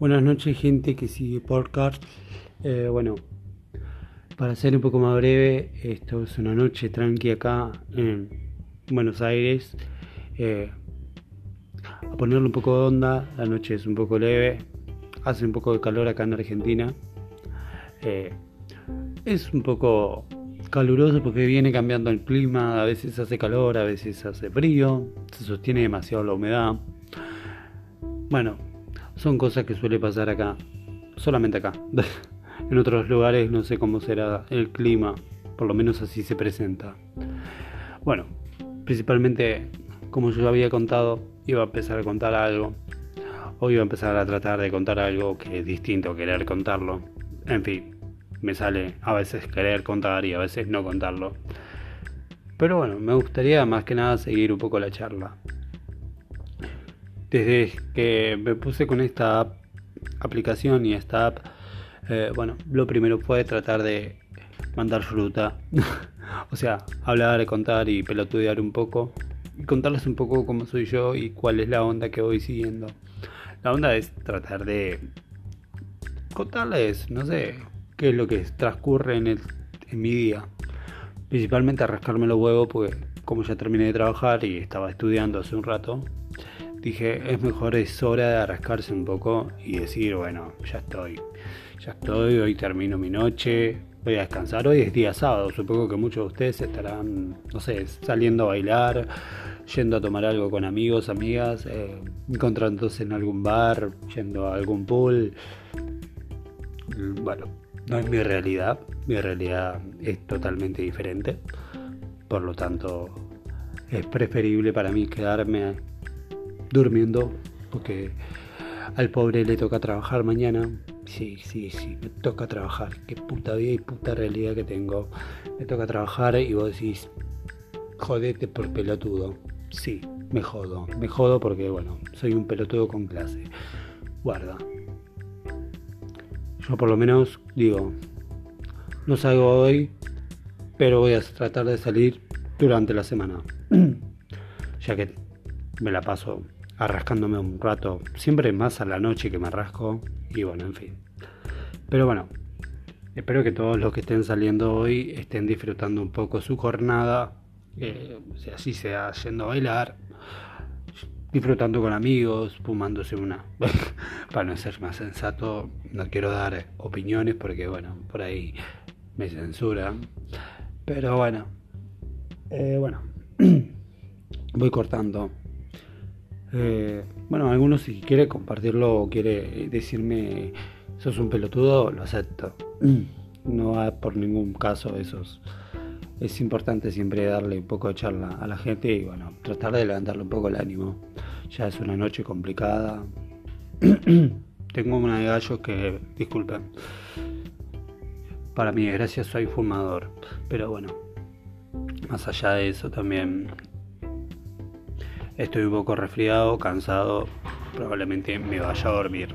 Buenas noches, gente que sigue podcast. Eh, bueno, para ser un poco más breve, esto es una noche tranqui acá en Buenos Aires. Eh, a ponerle un poco de onda, la noche es un poco leve, hace un poco de calor acá en Argentina. Eh, es un poco caluroso porque viene cambiando el clima, a veces hace calor, a veces hace frío, se sostiene demasiado la humedad. Bueno, son cosas que suele pasar acá, solamente acá. en otros lugares no sé cómo será el clima, por lo menos así se presenta. Bueno, principalmente, como yo había contado, iba a empezar a contar algo. Hoy iba a empezar a tratar de contar algo que es distinto, querer contarlo. En fin, me sale a veces querer contar y a veces no contarlo. Pero bueno, me gustaría más que nada seguir un poco la charla. Desde que me puse con esta aplicación y esta app, eh, bueno, lo primero fue tratar de mandar fruta. o sea, hablar, contar y pelotudear un poco. Y contarles un poco cómo soy yo y cuál es la onda que voy siguiendo. La onda es tratar de contarles, no sé, qué es lo que transcurre en, mi día. Principalmente rascarme los huevos porque como ya terminé de trabajar y estaba estudiando hace un rato, dije es mejor es hora de rascarse un poco y decir bueno ya estoy ya estoy hoy termino mi noche voy a descansar hoy es día sábado supongo que muchos de ustedes estarán no sé saliendo a bailar yendo a tomar algo con amigos amigas eh, encontrándose en algún bar yendo a algún pool bueno no es mi realidad, mi realidad es totalmente diferente. Por lo tanto, es preferible para mí quedarme durmiendo porque al pobre le toca trabajar mañana. Sí, sí, sí, me toca trabajar. Qué puta vida y puta realidad que tengo. Me toca trabajar y vos decís, jodete por pelotudo. Sí, me jodo. Me jodo porque, bueno, soy un pelotudo con clase. Guarda. Yo por lo menos digo, no salgo hoy, pero voy a tratar de salir durante la semana. ya que me la paso arrascándome un rato, siempre más a la noche que me arrasco y bueno, en fin. Pero bueno, espero que todos los que estén saliendo hoy estén disfrutando un poco su jornada, eh, así sea yendo a bailar, disfrutando con amigos, fumándose una. Para no ser más sensato, no quiero dar opiniones porque, bueno, por ahí me censuran. Pero bueno, eh, bueno, voy cortando. Eh, bueno, algunos si quiere compartirlo o quiere decirme sos un pelotudo, lo acepto. No va por ningún caso esos es importante siempre darle un poco de charla a la gente y bueno, tratar de levantarle un poco el ánimo. Ya es una noche complicada. Tengo una de gallos que, disculpen, para mi desgracia soy fumador, pero bueno, más allá de eso también estoy un poco resfriado, cansado, probablemente me vaya a dormir.